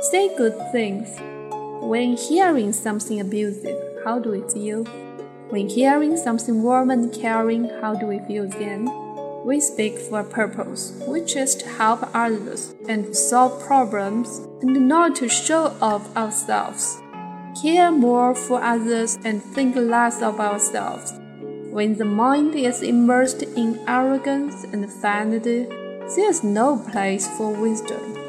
Say good things. When hearing something abusive, how do we feel? When hearing something warm and caring, how do we feel then? We speak for a purpose, which is to help others and solve problems, and not to show off ourselves. Care more for others and think less of ourselves. When the mind is immersed in arrogance and vanity, there is no place for wisdom.